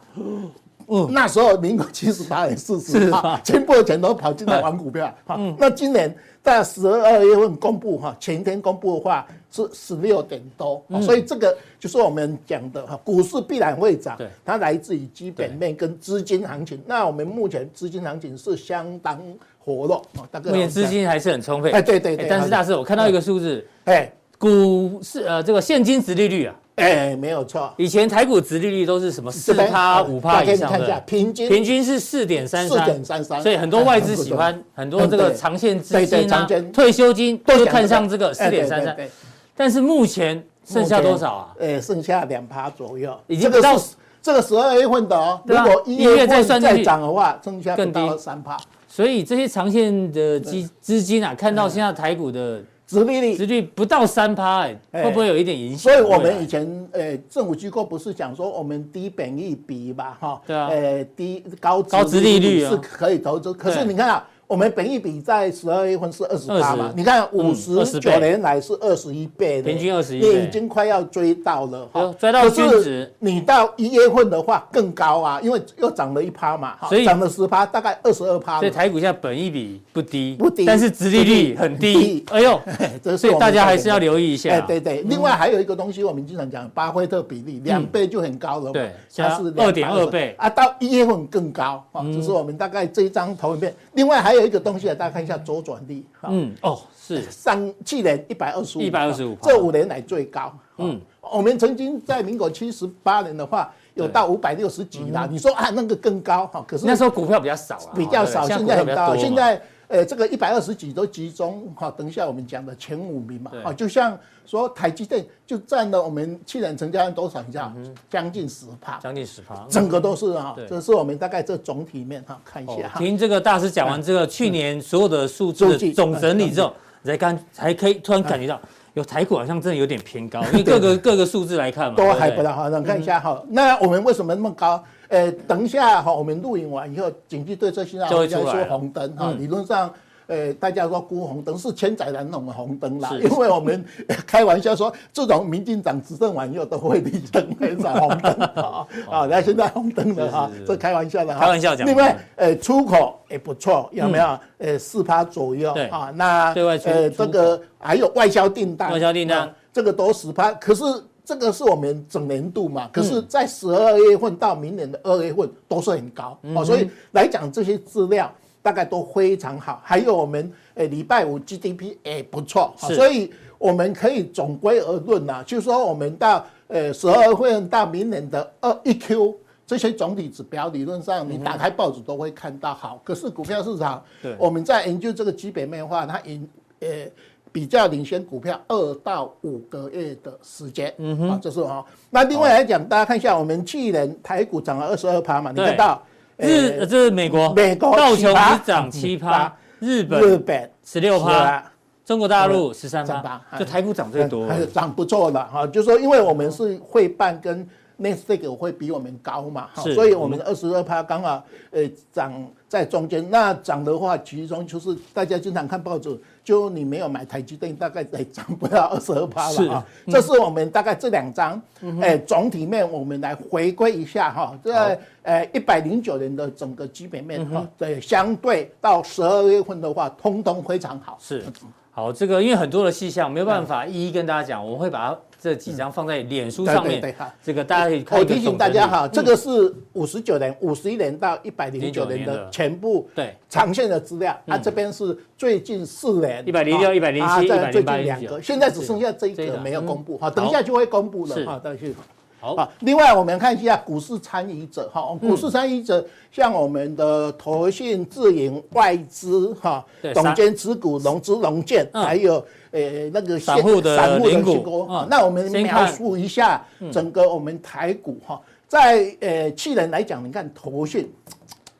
嗯，那时候民国七十八年四十趴，全部的钱都跑进来玩股票。嗯，那今年在十二月份公布哈，前天公布的话是十六点多，所以这个就是我们讲的哈，股市必然会涨。它来自于基本面跟资金行情。那我们目前资金行情是相当活络啊，大概目前资金还是很充沛。哎，对对对。但是大师，我看到一个数字，哎，股市呃这个现金值利率啊。哎，没有错。以前台股殖利率都是什么四趴五趴以上的，平均平均是四点三三，四点三三。所以很多外资喜欢，很多这个长线资金啊，退休金都看上这个四点三三。但是目前剩下多少啊？哎，剩下两趴左右，已经不到这个十二月份的哦。如果一月再算再涨的话，剩下更低三趴。所以这些长线的资资金啊，看到现在台股的。殖利率，殖利率不到三趴，哎，会不会有一点影响？所以我们以前，诶，政府机构不是讲说我们低本益比吧，哈，对啊，诶，低高高殖利率是可以投资，可是你看啊。我们本益比在十二月份是二十八嘛？你看五十九年来是二十一倍的，平均二十一倍，也已经快要追到了。哈，追到均值。你到一月份的话更高啊，因为又涨了一趴嘛，所以涨了十趴，大概二十二趴。所以台股现在本益比不低，不低，但是殖利率很低。哎呦，<laughs> 所以大家还是要留意一下。哎，对对。另外还有一个东西，我们经常讲巴菲特比例，两倍就很高了。对，它是二点二倍啊，到一月份更高啊。这是我们大概这一张投影片。另外还有一个东西啊，大家看一下周转率。嗯，哦，是上去年一百二十五，一百二十五，这五年来最高。嗯，我们曾经在民国七十八年的话，有到五百六十几啦。你说啊，那个更高哈？可是那时候股票比较少啊，比较少，现在很高。现在。呃，这个一百二十几都集中哈，等一下我们讲的前五名嘛，啊，就像说台积电就占了我们去年成交量多少？你知道？将近十趴，将近十趴，整个都是哈，这是我们大概这总体面哈，看一下。听这个大师讲完这个去年所有的数字总整理之后，才刚才可以突然感觉到，有台股好像真的有点偏高，<laughs> 因为各个各个数字来看嘛，都还不到哈，那看一下哈，那我们为什么那么高？呃，等一下哈，我们录影完以后，经济对策信号就会说红灯哈，理论上。呃，大家说估红灯是千载难逢的红灯啦，因为我们 <laughs> 开玩笑说，这种民进党执政完以后都会绿灯，很少红灯啊。啊，那现在红灯了哈，这开玩笑的。开玩笑讲。另外，呃，出口也不错，有没有？呃，四趴左右。对啊，那呃，这个还有外销订单。外销订单，这个都十趴。可是这个是我们整年度嘛？可是，在十二月份到明年的二月份都是很高哦。所以来讲这些资料。大概都非常好，还有我们诶礼拜五 GDP 也不错，所以我们可以总归而论呐，就是说我们到呃十二月份到明年的二一 Q 这些总体指标，理论上你打开报纸都会看到好。可是股票市场，我们在研究这个基本面的话，它引呃比较领先股票二到五个月的时间，嗯哼，这是哈。那另外来讲，大家看一下，我们去年台股涨了二十二趴嘛，你看到。日，这是美国，美国道琼斯涨七趴，日本日本十六趴，中国大陆十三趴，就台股涨最多，还是涨不错的。哈。就是说，因为我们是会办跟。那这个会比我们高嘛？是所以我们二十二趴刚好，呃，涨在中间。那涨的话，其中就是大家经常看报纸，就你没有买台积电，大概也涨不到 <laughs> 二十二趴了啊。这是我们大概这两张，哎，总体面我们来回归一下哈。这呃一百零九年的整个基本面哈，对，相对到十二月份的话，通通非常好。是，好，这个因为很多的细项没有办法一一跟大家讲，我会把它。这几张放在脸书上面，这个大家可以看。我提醒大家哈，这个是五十九年、五十一年到一百零九年的全部对长线的资料。啊，这边是最近四年，一百零六、一百零七、一百零八、两个，现在只剩下这一个没有公布。好，等一下就会公布了。好，大家去。好，另外我们看一下股市参与者哈，股市参与者像我们的投信、自营、外资哈，董监持股、融资融券，还有。呃，那个散户的散户的机构啊，那我们描述一下整个我们台股哈，在呃去年来讲，你看投信，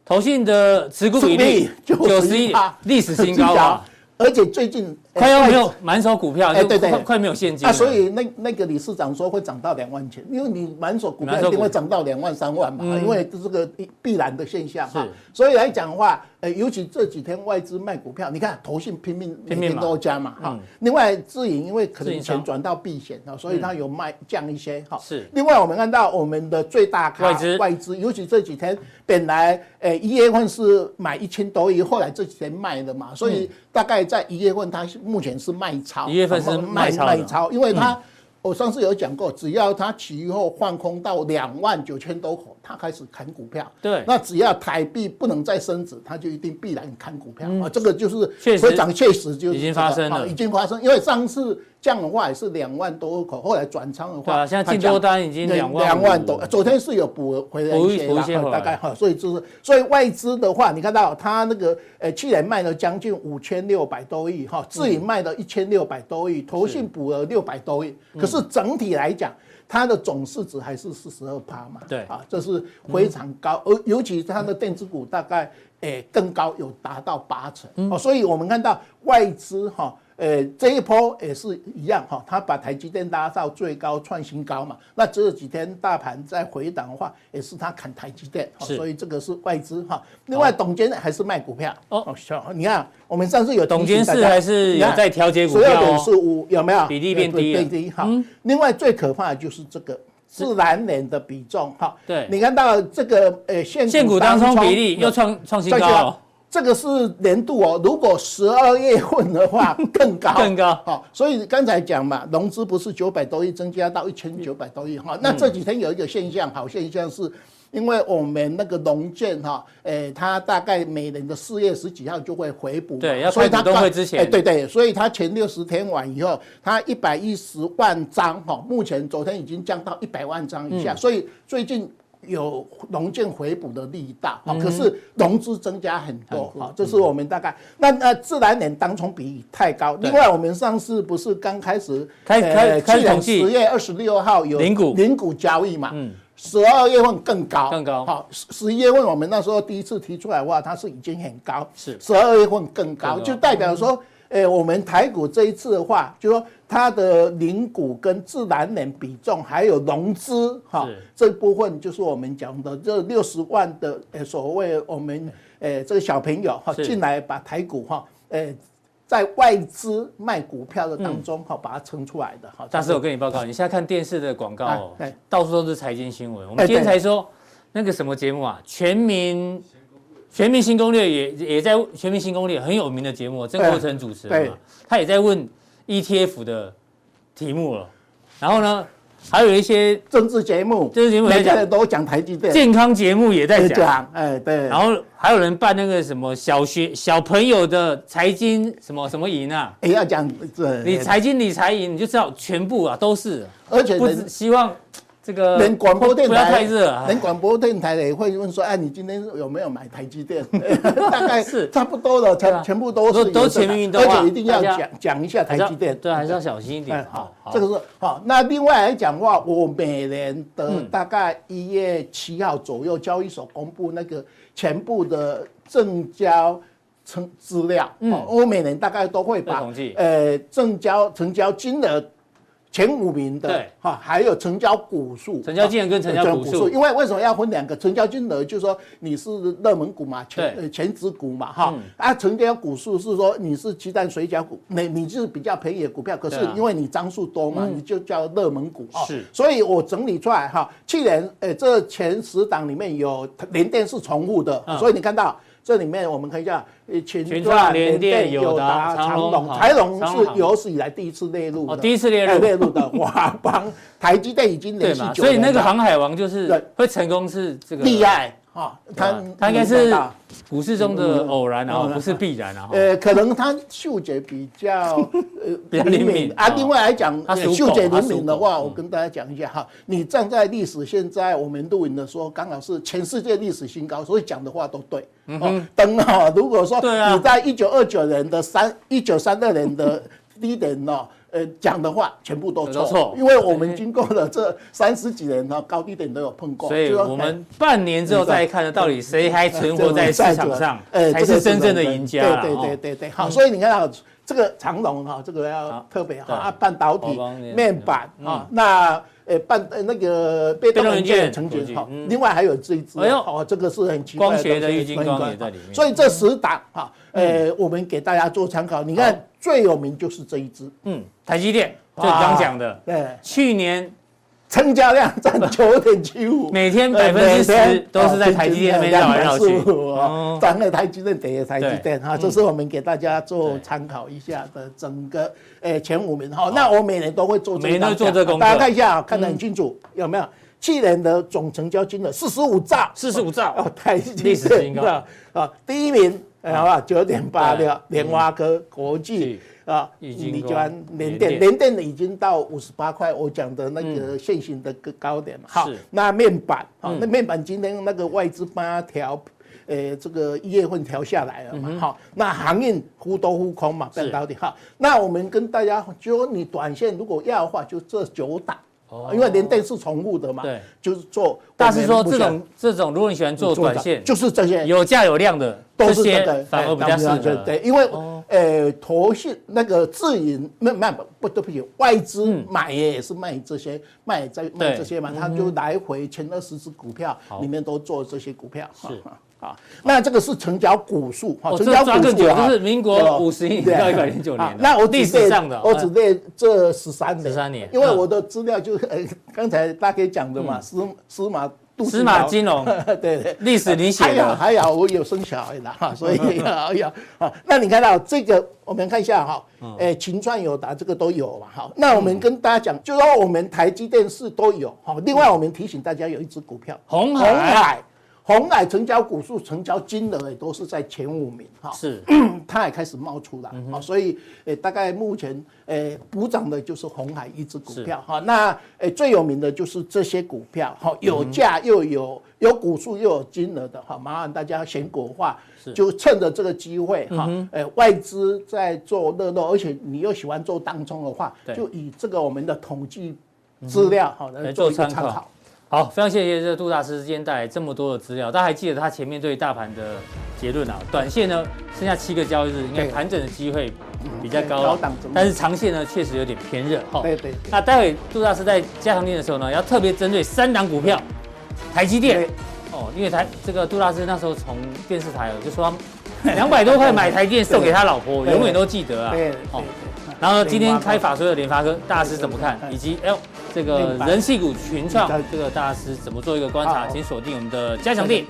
投信的持股比例九十一，历史新高啊，而且最近快要没有满手股票，哎，对对，快没有现金。啊，所以那那个理事长说会涨到两万钱，因为你满手股票一定会涨到两万三万嘛，因为这是个必然的现象哈。所以来讲的话。呃尤其这几天外资卖股票，你看投信拼命拼命多加嘛哈。另外自营因为可能钱转到避险啊，所以它有卖降一些哈。是。另外我们看到我们的最大咖外资外资，尤其这几天本来呃一月份是买一千多亿，后来这几天卖了嘛，所以大概在一月份它目前是卖超。一月份是卖超卖超，因为它。我上次有讲过，只要它起余后放空到两万九千多口，它开始砍股票。对，那只要台币不能再升值，它就一定必然砍股票啊。这个就是非常确实就已经发生了，已经发生，因为上次。降的话也是两万多口，后来转仓的话，啊，现在进多单已经两万两万多，昨天是有补回来一些，大概哈，所以就是，所以外资的话，你看到它那个呃，去年卖了将近五千六百多亿哈，自营卖了一千六百多亿，投信补了六百多亿，可是整体来讲，它的总市值还是四十二趴嘛，对。啊，这是非常高，而尤其它的电子股大概诶更高，有达到八成。哦，所以我们看到外资哈。呃，这一波也是一样哈，他把台积电拉到最高创新高嘛。那这几天大盘在回档的话，也是他砍台积电，所以这个是外资哈。另外，董监还是卖股票哦。你看，我们上次有董监事还是有在调节股票，所有是五有没有比例变低？变低哈。另外最可怕的就是这个自然人的比重哈。对，你看到这个呃现股当中比例又创创新高。这个是年度哦，如果十二月份的话 <laughs> 更高，更高。好，所以刚才讲嘛，融资不是九百多亿增加到一千九百多亿哈。那这几天有一个现象，好现象是，因为我们那个农建哈，诶，它大概每年的四月十几号就会回补，对，要开股东会之前，哎，对对，所以它前六十天完以后，它一百一十万张哈，目前昨天已经降到一百万张以下，所以最近。有融券回补的力道，可是融资增加很多，好，这是我们大概那那自然年当冲比例太高。另外，我们上次不是刚开始开开开统计，十月二十六号有零股零股交易嘛？嗯，十二月份更高，更高。好，十十一月份我们那时候第一次提出来的话，它是已经很高，是十二月份更高，就代表说。诶，我们台股这一次的话，就说它的零股跟自然人比重，还有融资哈，这部分就是我们讲的这六十万的诶，所谓我们诶这个小朋友哈进来把台股哈诶在外资卖股票的当中哈把它撑出来的哈。但是我跟你报告，你现在看电视的广告哦，到处都是财经新闻。我们今天才说那个什么节目啊，全民。全民新攻略也也在全民新攻略很有名的节目，曾国成主持的嘛，他也在问 ETF 的题目了。然后呢，还有一些政治节目，政治节目也讲都讲台积电，健康节目也在讲，哎对。然后还有人办那个什么小学小朋友的财经什么什么营啊，也要讲这你财经理财营，你就知道全部啊都是，而且不是希望。这个连广播电台不要太热，连广播电台也会问说：“哎，你今天有没有买台积电？” <laughs> 大概是差不多的，全全部都是都全民运动，而且一定要讲讲一下台积电，对，还是要小心一点。好，这个是好。那另外来讲的话，我每年的大概一月七号左右，交易所公布那个全部的证交成资料。嗯，我每年大概都会把呃证交成交金额。前五名的，对，哈，还有成交股数，成交金额跟成交股数，因为为什么要分两个？成交金额？就是说你是热门股嘛，全权值股嘛，哈，啊，成交股数是说你是鸡蛋水饺股，你你就是比较便宜的股票，可是因为你张数多嘛，你就叫热门股啊。是，所以我整理出来哈，去年诶这前十档里面有联电是重复的，所以你看到。这里面我们看一下，呃，群创、联电、友达、长隆，台龙是有史以来第一次列入的，第一次列入。列入的华邦、台积电已经连续九年，所以那个航海王就是会成功是这个厉害。啊，他他应该是股市中的偶然，啊不是必然，啊呃，可能他嗅觉比较呃 <laughs> 比较灵敏啊。另外来讲，嗅觉灵敏的话，我跟大家讲一下哈。你站在历史，现在我们录影的时候，刚好是全世界历史新高，所以讲的话都对。嗯，等哈，如果说你在一九二九年的三一九三二年的低点呢？呃讲的话全部都错，因为我们经过了这三十几年，哈，高低点都有碰过。所以我们半年之后再看，到底谁还存活在市场上，才是真正的赢家。对对对对对，好，所以你看啊，这个长龙哈，这个要特别哈，啊，半导体面板啊，那。诶，半呃那个被动元件成绩好，另外还有这一支，哎呦，哦，这个是很奇怪的。光学的玉晶光也在里面。所以这十档哈，呃，我们给大家做参考。你看最有名就是这一支，嗯，台积电，就刚讲的，对，去年。成交量占九点七五，<laughs> 每天百分之十都是在台积电那边绕来绕去。涨了台积电，跌了台积电哈，这是我们给大家做参考一下的整个诶前五名。哈。那我每年都会做这个，每年做这个，大家看一下，看得很清楚，有没有？去年的总成交金额四十五兆，四十五兆。哦，台积电啊，第一名好不好？九点八六，联发科国际。啊，你就按联电，联电的已经到五十八块，我讲的那个现行的个高点嘛。好，那面板，好，那面板今天那个外资帮它调，呃，这个一月份调下来了嘛。好，那航运忽多忽空嘛，半导体。好，那我们跟大家就说，你短线如果要的话，就这九档。哦，因为联电是重复的嘛，对，就是做。但是说这种这种，如果你喜欢做短线，就是这些有价有量的，都是这个反而比较适合。对，因为呃，投信那个自营卖卖不对不起，外资买也是卖这些，卖在卖这些嘛，他就来回前二十只股票里面都做这些股票。是。<laughs> 啊，那这个是成交股数，哈，成交股数就是民国五十一年到一百零九年。那我历史上的，我只列这十三年，十三年，因为我的资料就是呃，刚才大家讲的嘛，司司马司马金龙，<laughs> 对对，历史你写的，还好还好，我有生小孩的哈，所以哎呀，<laughs> 好，那你看到这个，我们看一下哈，哎，秦川、友达这个都有嘛，哈，那我们跟大家讲，就说我们台积电视都有，哈，另外我们提醒大家有一只股票，红海。鸿海成交股数、成交金额也都是在前五名哈，是，<clears throat> 它也开始冒出来，好，所以诶，大概目前诶补涨的就是鸿海一只股票哈，那诶最有名的就是这些股票哈，有价又有有股数又有金额的哈，麻烦大家选股的话，就趁着这个机会哈，诶外资在做热络，而且你又喜欢做当中的话，就以这个我们的统计资料好来做参考。好，非常谢谢这个杜大师今天带来这么多的资料。大家还记得他前面对大盘的结论啊？短线呢，剩下七个交易日，应该盘整的机会比较高，但是长线呢，确实有点偏热。哈，对对。那待会杜大师在加强店的时候呢，要特别针对三档股票，台积电哦，因为台这个杜大师那时候从电视台就说两百多块买台积电送给他老婆，永远都记得啊。对。哦。然后今天开法说的联发科，大师怎么看？以及 L。这个人气股群创，这个大师怎么做一个观察？请锁定我们的加强錠。